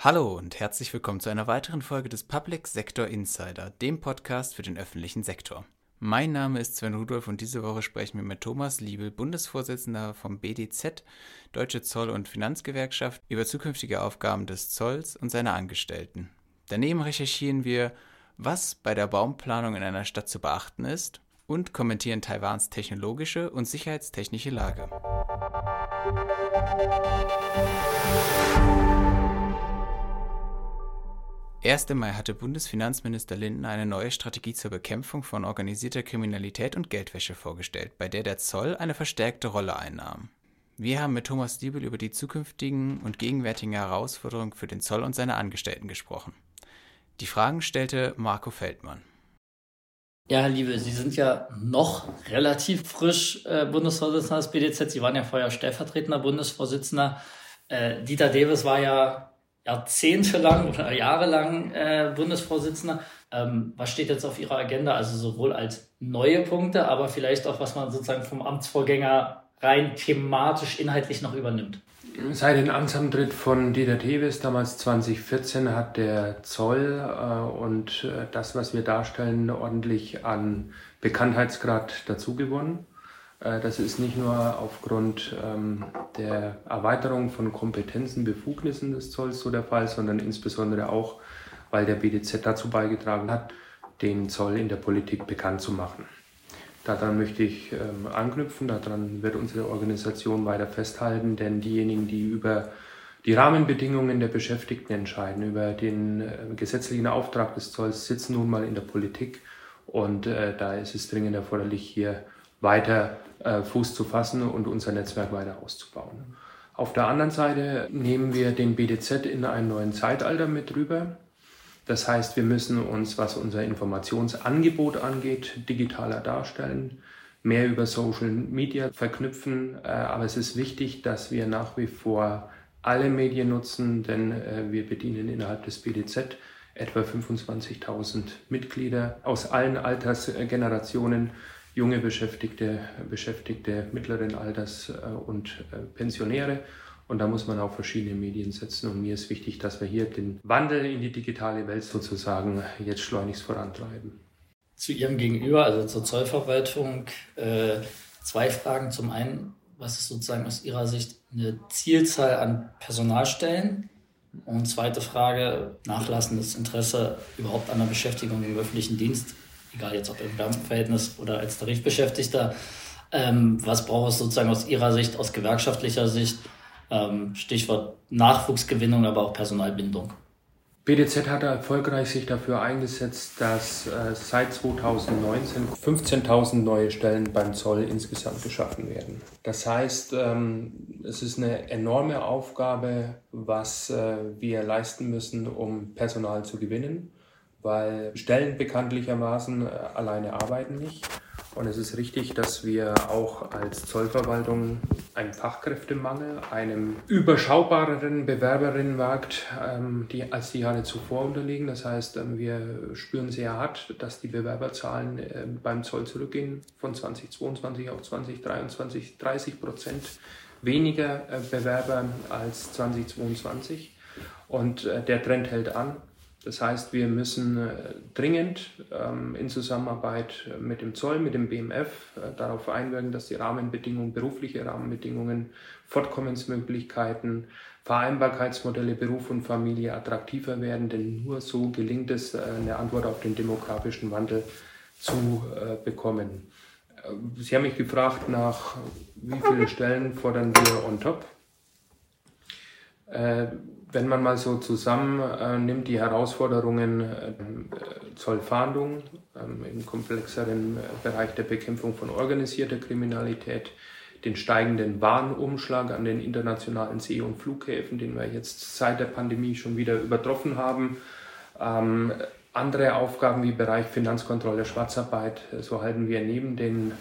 Hallo und herzlich willkommen zu einer weiteren Folge des Public Sector Insider, dem Podcast für den öffentlichen Sektor. Mein Name ist Sven Rudolph und diese Woche sprechen wir mit Thomas Liebel, Bundesvorsitzender vom BDZ, Deutsche Zoll- und Finanzgewerkschaft, über zukünftige Aufgaben des Zolls und seiner Angestellten. Daneben recherchieren wir, was bei der Baumplanung in einer Stadt zu beachten ist und kommentieren Taiwans technologische und sicherheitstechnische Lage. 1. Mai hatte Bundesfinanzminister Lindner eine neue Strategie zur Bekämpfung von organisierter Kriminalität und Geldwäsche vorgestellt, bei der der Zoll eine verstärkte Rolle einnahm. Wir haben mit Thomas Diebel über die zukünftigen und gegenwärtigen Herausforderungen für den Zoll und seine Angestellten gesprochen. Die Fragen stellte Marco Feldmann. Ja, Herr Liebe, Sie sind ja noch relativ frisch äh, Bundesvorsitzender des BDZ. Sie waren ja vorher stellvertretender Bundesvorsitzender. Äh, Dieter Davis war ja jahrzehntelang oder jahrelang äh, Bundesvorsitzender. Ähm, was steht jetzt auf Ihrer Agenda? Also sowohl als neue Punkte, aber vielleicht auch, was man sozusagen vom Amtsvorgänger rein thematisch, inhaltlich noch übernimmt. Seit dem Amtsantritt von Dieter Teves damals 2014 hat der Zoll äh, und äh, das, was wir darstellen, ordentlich an Bekanntheitsgrad dazugewonnen. Äh, das ist nicht nur aufgrund ähm, der Erweiterung von Kompetenzen, Befugnissen des Zolls so der Fall, sondern insbesondere auch, weil der BDZ dazu beigetragen hat, den Zoll in der Politik bekannt zu machen. Daran möchte ich ähm, anknüpfen, daran wird unsere Organisation weiter festhalten, denn diejenigen, die über die Rahmenbedingungen der Beschäftigten entscheiden, über den äh, gesetzlichen Auftrag des Zolls, sitzen nun mal in der Politik und äh, da ist es dringend erforderlich, hier weiter äh, Fuß zu fassen und unser Netzwerk weiter auszubauen. Auf der anderen Seite nehmen wir den BDZ in einen neuen Zeitalter mit rüber. Das heißt, wir müssen uns, was unser Informationsangebot angeht, digitaler darstellen, mehr über Social Media verknüpfen. Äh, aber es ist wichtig, dass wir nach wie vor alle Medien nutzen, denn äh, wir bedienen innerhalb des BDZ etwa 25.000 Mitglieder aus allen Altersgenerationen junge Beschäftigte, Beschäftigte mittleren Alters äh, und äh, Pensionäre. Und da muss man auch verschiedene Medien setzen. Und mir ist wichtig, dass wir hier den Wandel in die digitale Welt sozusagen jetzt schleunigst vorantreiben. Zu Ihrem Gegenüber, also zur Zollverwaltung, äh, zwei Fragen. Zum einen, was ist sozusagen aus Ihrer Sicht eine Zielzahl an Personalstellen? Und zweite Frage, nachlassendes Interesse überhaupt an der Beschäftigung im öffentlichen Dienst egal jetzt ob im Beamtenverhältnis oder als Tarifbeschäftigter. Ähm, was braucht es sozusagen aus Ihrer Sicht, aus gewerkschaftlicher Sicht? Ähm, Stichwort Nachwuchsgewinnung, aber auch Personalbindung. BDZ hat erfolgreich sich dafür eingesetzt, dass äh, seit 2019 15.000 neue Stellen beim Zoll insgesamt geschaffen werden. Das heißt, ähm, es ist eine enorme Aufgabe, was äh, wir leisten müssen, um Personal zu gewinnen weil Stellen bekanntlichermaßen äh, alleine arbeiten nicht. Und es ist richtig, dass wir auch als Zollverwaltung einem Fachkräftemangel, einem überschaubareren Bewerberinnenmarkt ähm, die, als die Jahre zuvor unterliegen. Das heißt, ähm, wir spüren sehr hart, dass die Bewerberzahlen äh, beim Zoll zurückgehen von 2022 auf 2023, 30 Prozent weniger äh, Bewerber als 2022. Und äh, der Trend hält an. Das heißt, wir müssen äh, dringend ähm, in Zusammenarbeit mit dem Zoll, mit dem BMF äh, darauf einwirken, dass die Rahmenbedingungen, berufliche Rahmenbedingungen, Fortkommensmöglichkeiten, Vereinbarkeitsmodelle Beruf und Familie attraktiver werden, denn nur so gelingt es, äh, eine Antwort auf den demografischen Wandel zu bekommen. Sie haben mich gefragt, nach wie viele Stellen fordern wir on top wenn man mal so zusammennimmt, äh, die Herausforderungen äh, Zollfahndung ähm, im komplexeren äh, Bereich der Bekämpfung von organisierter Kriminalität, den steigenden Warenumschlag an den internationalen See- und Flughäfen, den wir jetzt seit der Pandemie schon wieder übertroffen haben, ähm, andere Aufgaben wie Bereich Finanzkontrolle, Schwarzarbeit, so halten wir neben den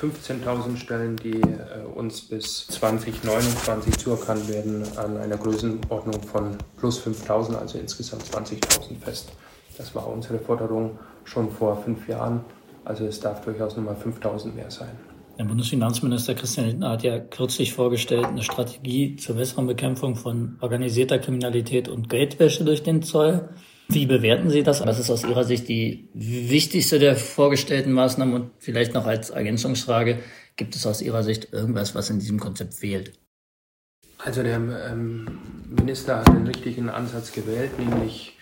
15.000 Stellen, die äh, uns bis 2029 zuerkannt werden, an einer Größenordnung von plus 5.000, also insgesamt 20.000 fest. Das war unsere Forderung schon vor fünf Jahren. Also es darf durchaus nochmal 5.000 mehr sein. Der Bundesfinanzminister Christian Lindner hat ja kürzlich vorgestellt, eine Strategie zur besseren Bekämpfung von organisierter Kriminalität und Geldwäsche durch den Zoll. Wie bewerten Sie das? Was ist aus Ihrer Sicht die wichtigste der vorgestellten Maßnahmen? Und vielleicht noch als Ergänzungsfrage, gibt es aus Ihrer Sicht irgendwas, was in diesem Konzept fehlt? Also der ähm, Minister hat den richtigen Ansatz gewählt, nämlich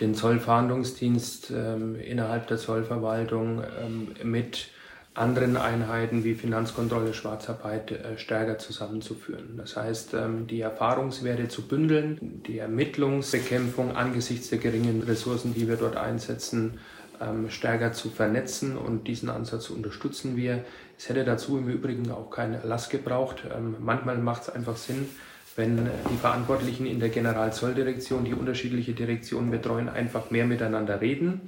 den Zollfahndungsdienst ähm, innerhalb der Zollverwaltung ähm, mit anderen Einheiten wie Finanzkontrolle, Schwarzarbeit äh, stärker zusammenzuführen. Das heißt, ähm, die Erfahrungswerte zu bündeln, die Ermittlungsbekämpfung angesichts der geringen Ressourcen, die wir dort einsetzen, ähm, stärker zu vernetzen und diesen Ansatz unterstützen wir. Es hätte dazu im Übrigen auch keinen Erlass gebraucht. Ähm, manchmal macht es einfach Sinn, wenn die Verantwortlichen in der Generalzolldirektion, die unterschiedliche Direktionen betreuen, einfach mehr miteinander reden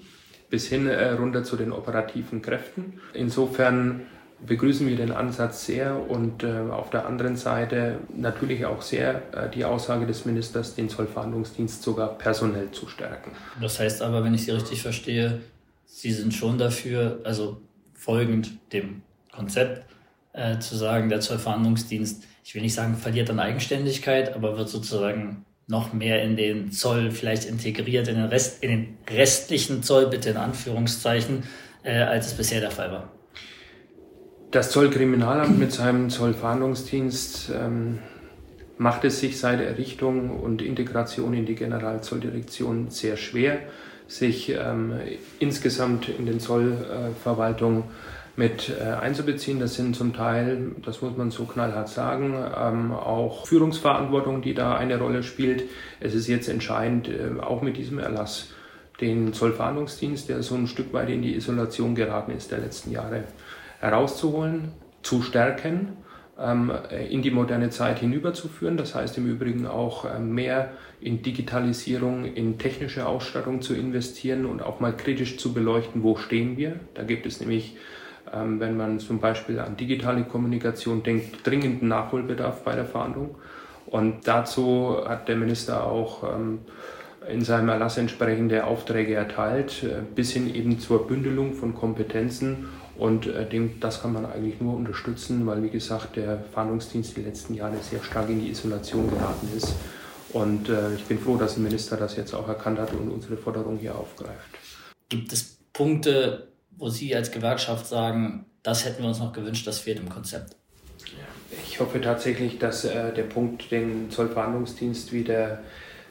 bis hin äh, runter zu den operativen Kräften. Insofern begrüßen wir den Ansatz sehr und äh, auf der anderen Seite natürlich auch sehr äh, die Aussage des Ministers, den Zollverhandlungsdienst sogar personell zu stärken. Das heißt aber, wenn ich Sie richtig verstehe, Sie sind schon dafür, also folgend dem Konzept, äh, zu sagen, der Zollverhandlungsdienst, ich will nicht sagen, verliert an Eigenständigkeit, aber wird sozusagen noch mehr in den Zoll vielleicht integriert, in den, Rest, in den restlichen Zoll, bitte in Anführungszeichen, äh, als es bisher der Fall war. Das Zollkriminalamt mit seinem Zollfahndungsdienst ähm, macht es sich seit Errichtung und Integration in die Generalzolldirektion sehr schwer, sich ähm, insgesamt in den Zollverwaltungen äh, mit äh, einzubeziehen. Das sind zum Teil, das muss man so knallhart sagen, ähm, auch Führungsverantwortung, die da eine Rolle spielt. Es ist jetzt entscheidend, äh, auch mit diesem Erlass den Zollfahndungsdienst, der so ein Stück weit in die Isolation geraten ist der letzten Jahre, herauszuholen, zu stärken, ähm, in die moderne Zeit hinüberzuführen. Das heißt im Übrigen auch äh, mehr in Digitalisierung, in technische Ausstattung zu investieren und auch mal kritisch zu beleuchten, wo stehen wir. Da gibt es nämlich ähm, wenn man zum Beispiel an digitale Kommunikation denkt, dringenden Nachholbedarf bei der Fahndung. Und dazu hat der Minister auch ähm, in seinem Erlass entsprechende Aufträge erteilt, äh, bis hin eben zur Bündelung von Kompetenzen. Und äh, das kann man eigentlich nur unterstützen, weil, wie gesagt, der Fahndungsdienst die letzten Jahre sehr stark in die Isolation geraten ist. Und äh, ich bin froh, dass der Minister das jetzt auch erkannt hat und unsere Forderung hier aufgreift. Gibt es Punkte, wo Sie als Gewerkschaft sagen, das hätten wir uns noch gewünscht, das fehlt im Konzept? Ich hoffe tatsächlich, dass äh, der Punkt den Zollverhandlungsdienst wieder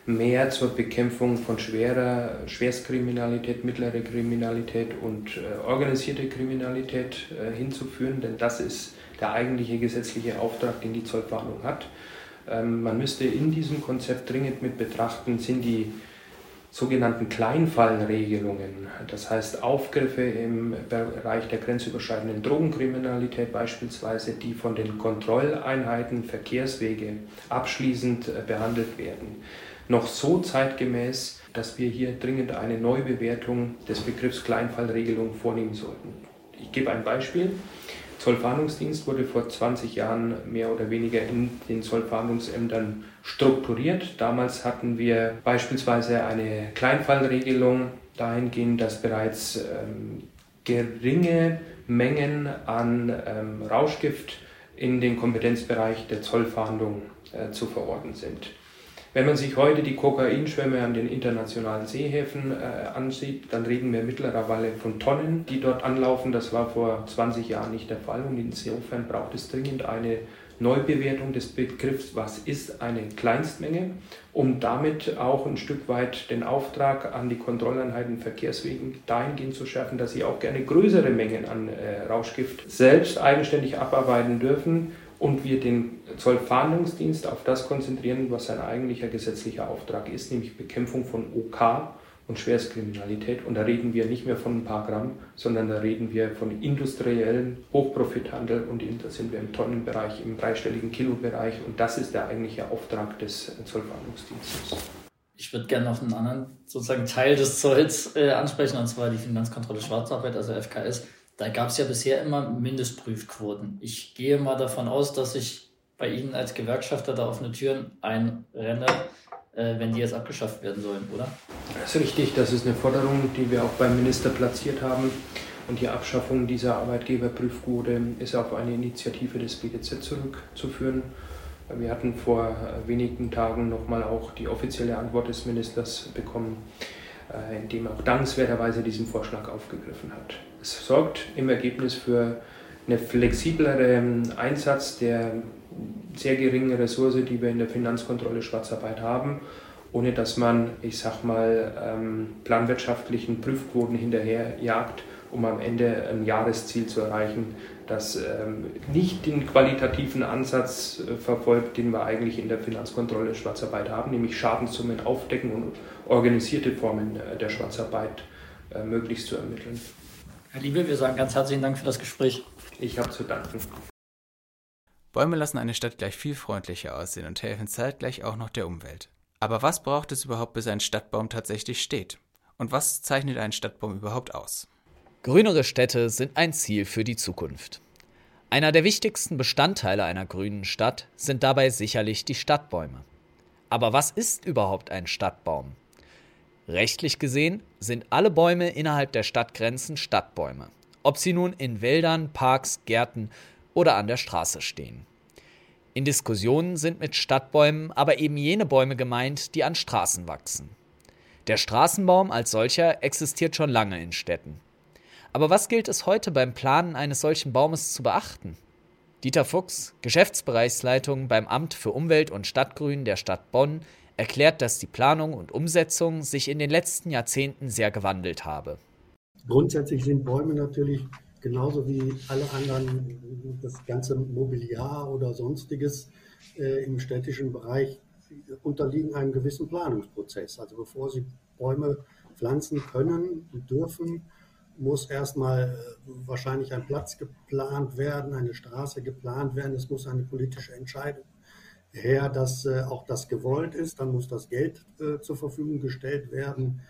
mehr zur Bekämpfung von schwerer Schwerstkriminalität, mittlere Kriminalität und äh, organisierte Kriminalität äh, hinzuführen, denn das ist der eigentliche gesetzliche Auftrag, den die Zollverhandlung hat. Ähm, man müsste in diesem Konzept dringend mit betrachten, sind die sogenannten Kleinfallregelungen, das heißt Aufgriffe im Bereich der grenzüberschreitenden Drogenkriminalität beispielsweise, die von den Kontrolleinheiten Verkehrswege abschließend äh, behandelt werden, noch so zeitgemäß, dass wir hier dringend eine Neubewertung des Begriffs Kleinfallregelung vornehmen sollten. Ich gebe ein Beispiel. Zollfahndungsdienst wurde vor 20 Jahren mehr oder weniger in den Zollfahndungsämtern strukturiert. Damals hatten wir beispielsweise eine Kleinfallregelung dahingehend, dass bereits ähm, geringe Mengen an ähm, Rauschgift in den Kompetenzbereich der Zollfahndung äh, zu verorten sind. Wenn man sich heute die Kokainschwämme an den internationalen Seehäfen äh, ansieht, dann reden wir mittlerweile von Tonnen, die dort anlaufen. Das war vor 20 Jahren nicht der Fall und insofern braucht es dringend eine Neubewertung des Begriffs, was ist eine Kleinstmenge, um damit auch ein Stück weit den Auftrag an die Kontrolleinheiten Verkehrswegen dahingehend zu schärfen, dass sie auch gerne größere Mengen an äh, Rauschgift selbst eigenständig abarbeiten dürfen und wir den Zollfahndungsdienst auf das konzentrieren, was sein eigentlicher gesetzlicher Auftrag ist, nämlich Bekämpfung von OK und Schwerstkriminalität. Und da reden wir nicht mehr von ein paar Gramm, sondern da reden wir von industriellen Hochprofithandel und da sind wir im Tonnenbereich, im dreistelligen Kilobereich und das ist der eigentliche Auftrag des Zollfahndungsdienstes. Ich würde gerne noch einen anderen sozusagen Teil des Zolls äh, ansprechen, und zwar die Finanzkontrolle Schwarzarbeit, also FKS. Da gab es ja bisher immer Mindestprüfquoten. Ich gehe mal davon aus, dass ich bei Ihnen als Gewerkschafter da offene Türen einrenne, äh, wenn die jetzt abgeschafft werden sollen, oder? Das ist richtig. Das ist eine Forderung, die wir auch beim Minister platziert haben. Und die Abschaffung dieser Arbeitgeberprüfquote ist auf eine Initiative des BDZ zurückzuführen. Wir hatten vor wenigen Tagen nochmal auch die offizielle Antwort des Ministers bekommen, äh, in dem er auch dankenswerterweise diesen Vorschlag aufgegriffen hat. Es sorgt im Ergebnis für einen flexibleren Einsatz der sehr geringen Ressource, die wir in der Finanzkontrolle Schwarzarbeit haben, ohne dass man, ich sag mal, ähm, planwirtschaftlichen Prüfquoten hinterherjagt, um am Ende ein Jahresziel zu erreichen, das ähm, nicht den qualitativen Ansatz äh, verfolgt, den wir eigentlich in der Finanzkontrolle Schwarzarbeit haben, nämlich Schadenssummen aufdecken und organisierte Formen äh, der Schwarzarbeit äh, möglichst zu ermitteln. Herr Liebe, wir sagen ganz herzlichen Dank für das Gespräch. Ich habe zu danken. Bäume lassen eine Stadt gleich viel freundlicher aussehen und helfen zeitgleich auch noch der Umwelt. Aber was braucht es überhaupt, bis ein Stadtbaum tatsächlich steht? Und was zeichnet einen Stadtbaum überhaupt aus? Grünere Städte sind ein Ziel für die Zukunft. Einer der wichtigsten Bestandteile einer grünen Stadt sind dabei sicherlich die Stadtbäume. Aber was ist überhaupt ein Stadtbaum? Rechtlich gesehen sind alle Bäume innerhalb der Stadtgrenzen Stadtbäume, ob sie nun in Wäldern, Parks, Gärten oder an der Straße stehen. In Diskussionen sind mit Stadtbäumen aber eben jene Bäume gemeint, die an Straßen wachsen. Der Straßenbaum als solcher existiert schon lange in Städten. Aber was gilt es heute beim Planen eines solchen Baumes zu beachten? Dieter Fuchs, Geschäftsbereichsleitung beim Amt für Umwelt und Stadtgrün der Stadt Bonn, erklärt, dass die Planung und Umsetzung sich in den letzten Jahrzehnten sehr gewandelt habe. Grundsätzlich sind Bäume natürlich genauso wie alle anderen, das ganze Mobiliar oder sonstiges äh, im städtischen Bereich unterliegen einem gewissen Planungsprozess. Also bevor Sie Bäume pflanzen können und dürfen, muss erstmal äh, wahrscheinlich ein Platz geplant werden, eine Straße geplant werden. Es muss eine politische Entscheidung her, dass äh, auch das gewollt ist. Dann muss das Geld äh, zur Verfügung gestellt werden.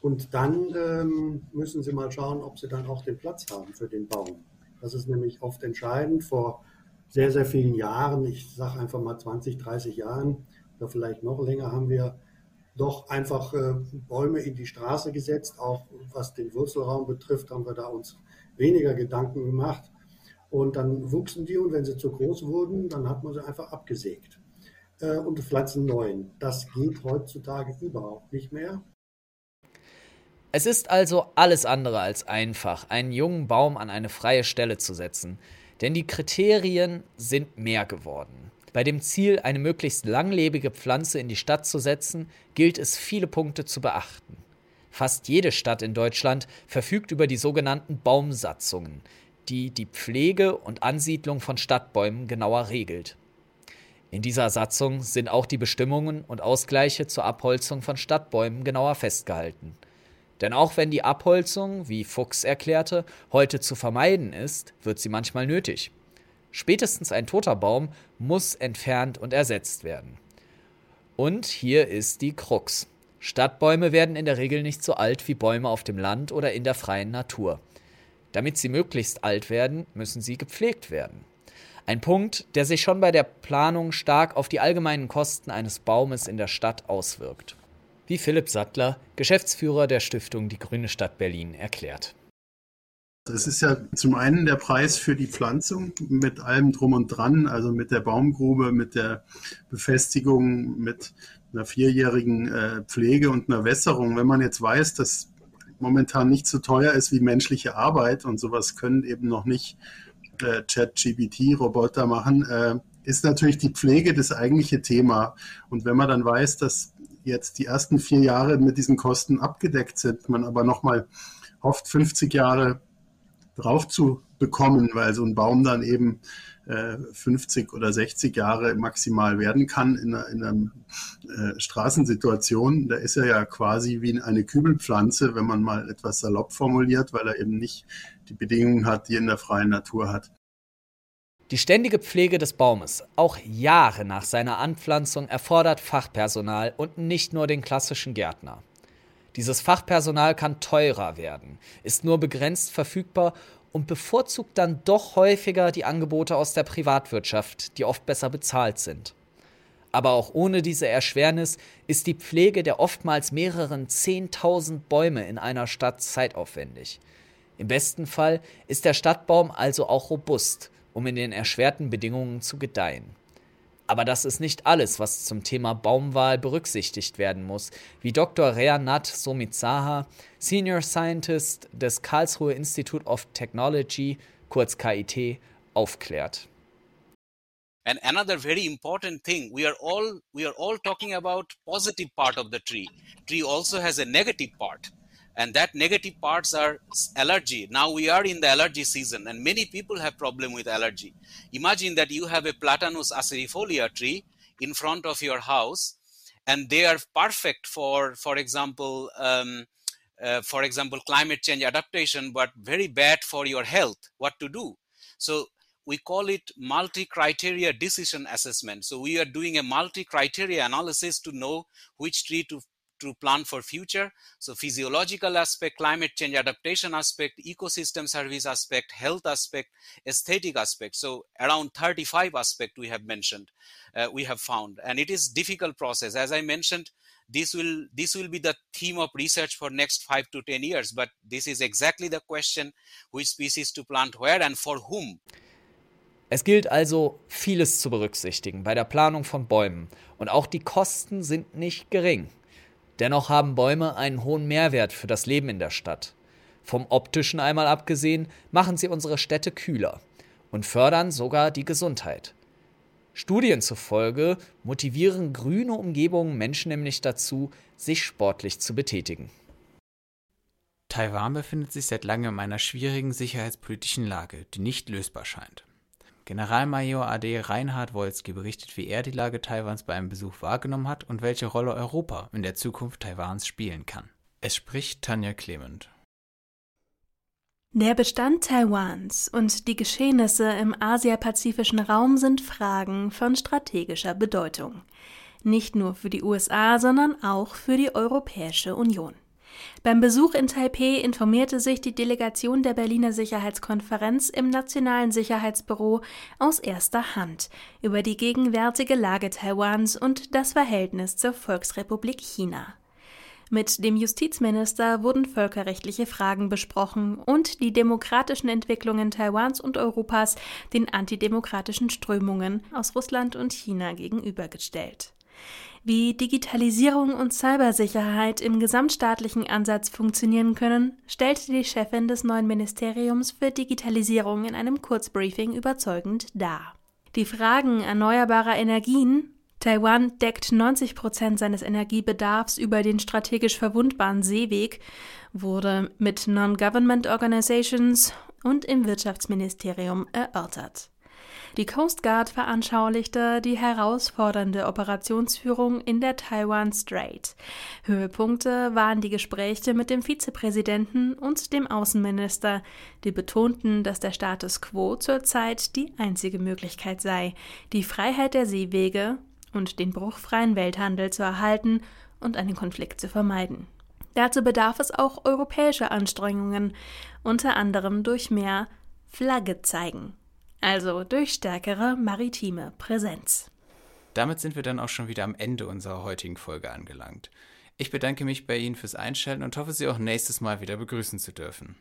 Und dann ähm, müssen Sie mal schauen, ob Sie dann auch den Platz haben für den Baum. Das ist nämlich oft entscheidend. Vor sehr, sehr vielen Jahren, ich sage einfach mal 20, 30 Jahren oder vielleicht noch länger, haben wir doch einfach äh, Bäume in die Straße gesetzt. Auch was den Wurzelraum betrifft, haben wir da uns weniger Gedanken gemacht. Und dann wuchsen die und wenn sie zu groß wurden, dann hat man sie einfach abgesägt äh, und pflanzen neuen. Das geht heutzutage überhaupt nicht mehr. Es ist also alles andere als einfach, einen jungen Baum an eine freie Stelle zu setzen, denn die Kriterien sind mehr geworden. Bei dem Ziel, eine möglichst langlebige Pflanze in die Stadt zu setzen, gilt es, viele Punkte zu beachten. Fast jede Stadt in Deutschland verfügt über die sogenannten Baumsatzungen, die die Pflege und Ansiedlung von Stadtbäumen genauer regelt. In dieser Satzung sind auch die Bestimmungen und Ausgleiche zur Abholzung von Stadtbäumen genauer festgehalten. Denn auch wenn die Abholzung, wie Fuchs erklärte, heute zu vermeiden ist, wird sie manchmal nötig. Spätestens ein toter Baum muss entfernt und ersetzt werden. Und hier ist die Krux. Stadtbäume werden in der Regel nicht so alt wie Bäume auf dem Land oder in der freien Natur. Damit sie möglichst alt werden, müssen sie gepflegt werden. Ein Punkt, der sich schon bei der Planung stark auf die allgemeinen Kosten eines Baumes in der Stadt auswirkt. Wie Philipp Sattler, Geschäftsführer der Stiftung Die Grüne Stadt Berlin, erklärt. Es ist ja zum einen der Preis für die Pflanzung mit allem drum und dran, also mit der Baumgrube, mit der Befestigung, mit einer vierjährigen äh, Pflege und einer Wässerung. Wenn man jetzt weiß, dass momentan nicht so teuer ist wie menschliche Arbeit und sowas können eben noch nicht äh, Chat-GPT-Roboter machen, äh, ist natürlich die Pflege das eigentliche Thema. Und wenn man dann weiß, dass jetzt die ersten vier Jahre mit diesen Kosten abgedeckt sind, man aber nochmal hofft, 50 Jahre drauf zu bekommen, weil so ein Baum dann eben äh, 50 oder 60 Jahre maximal werden kann in einer, in einer äh, Straßensituation. Da ist er ja quasi wie eine Kübelpflanze, wenn man mal etwas salopp formuliert, weil er eben nicht die Bedingungen hat, die in der freien Natur hat. Die ständige Pflege des Baumes, auch Jahre nach seiner Anpflanzung, erfordert Fachpersonal und nicht nur den klassischen Gärtner. Dieses Fachpersonal kann teurer werden, ist nur begrenzt verfügbar und bevorzugt dann doch häufiger die Angebote aus der Privatwirtschaft, die oft besser bezahlt sind. Aber auch ohne diese Erschwernis ist die Pflege der oftmals mehreren 10.000 Bäume in einer Stadt zeitaufwendig. Im besten Fall ist der Stadtbaum also auch robust, um in den erschwerten Bedingungen zu gedeihen. Aber das ist nicht alles, was zum Thema Baumwahl berücksichtigt werden muss, wie Dr. Reanat Somizaha, Senior Scientist des Karlsruhe Institute of Technology, kurz KIT, aufklärt. And another very important thing, we are all we are all talking about positive part of the tree. Tree also has a negative part. And that negative parts are allergy. Now we are in the allergy season and many people have problem with allergy. Imagine that you have a platanus acerifolia tree in front of your house and they are perfect for for example um, uh, for example climate change adaptation but very bad for your health. What to do? So we call it multi criteria decision assessment. So we are doing a multi criteria analysis to know which tree to to plan for future. So physiological aspect, climate change adaptation aspect, ecosystem service aspect, health aspect, aesthetic aspect. So around 35 aspect we have mentioned, uh, we have found, and it is difficult process. As I mentioned, this will this will be the theme of research for next five to ten years. But this is exactly the question: which species to plant where and for whom. Es gilt also, vieles zu berücksichtigen bei der Planung von Bäumen. Und auch die Kosten sind nicht gering. Dennoch haben Bäume einen hohen Mehrwert für das Leben in der Stadt. Vom optischen einmal abgesehen, machen sie unsere Städte kühler und fördern sogar die Gesundheit. Studien zufolge motivieren grüne Umgebungen Menschen nämlich dazu, sich sportlich zu betätigen. Taiwan befindet sich seit langem in einer schwierigen sicherheitspolitischen Lage, die nicht lösbar scheint. Generalmajor AD Reinhard Wolski berichtet, wie er die Lage Taiwans bei einem Besuch wahrgenommen hat und welche Rolle Europa in der Zukunft Taiwans spielen kann. Es spricht Tanja Clement. Der Bestand Taiwans und die Geschehnisse im asiapazifischen Raum sind Fragen von strategischer Bedeutung. Nicht nur für die USA, sondern auch für die Europäische Union. Beim Besuch in Taipeh informierte sich die Delegation der Berliner Sicherheitskonferenz im Nationalen Sicherheitsbüro aus erster Hand über die gegenwärtige Lage Taiwans und das Verhältnis zur Volksrepublik China. Mit dem Justizminister wurden völkerrechtliche Fragen besprochen und die demokratischen Entwicklungen Taiwans und Europas den antidemokratischen Strömungen aus Russland und China gegenübergestellt. Wie Digitalisierung und Cybersicherheit im gesamtstaatlichen Ansatz funktionieren können, stellte die Chefin des neuen Ministeriums für Digitalisierung in einem Kurzbriefing überzeugend dar. Die Fragen erneuerbarer Energien Taiwan deckt 90 Prozent seines Energiebedarfs über den strategisch verwundbaren Seeweg, wurde mit Non-Government Organizations und im Wirtschaftsministerium erörtert. Die Coast Guard veranschaulichte die herausfordernde Operationsführung in der Taiwan Strait. Höhepunkte waren die Gespräche mit dem Vizepräsidenten und dem Außenminister, die betonten, dass der Status quo zurzeit die einzige Möglichkeit sei, die Freiheit der Seewege und den bruchfreien Welthandel zu erhalten und einen Konflikt zu vermeiden. Dazu bedarf es auch europäischer Anstrengungen, unter anderem durch mehr Flagge zeigen also durch stärkere maritime Präsenz. Damit sind wir dann auch schon wieder am Ende unserer heutigen Folge angelangt. Ich bedanke mich bei Ihnen fürs Einschalten und hoffe, Sie auch nächstes Mal wieder begrüßen zu dürfen.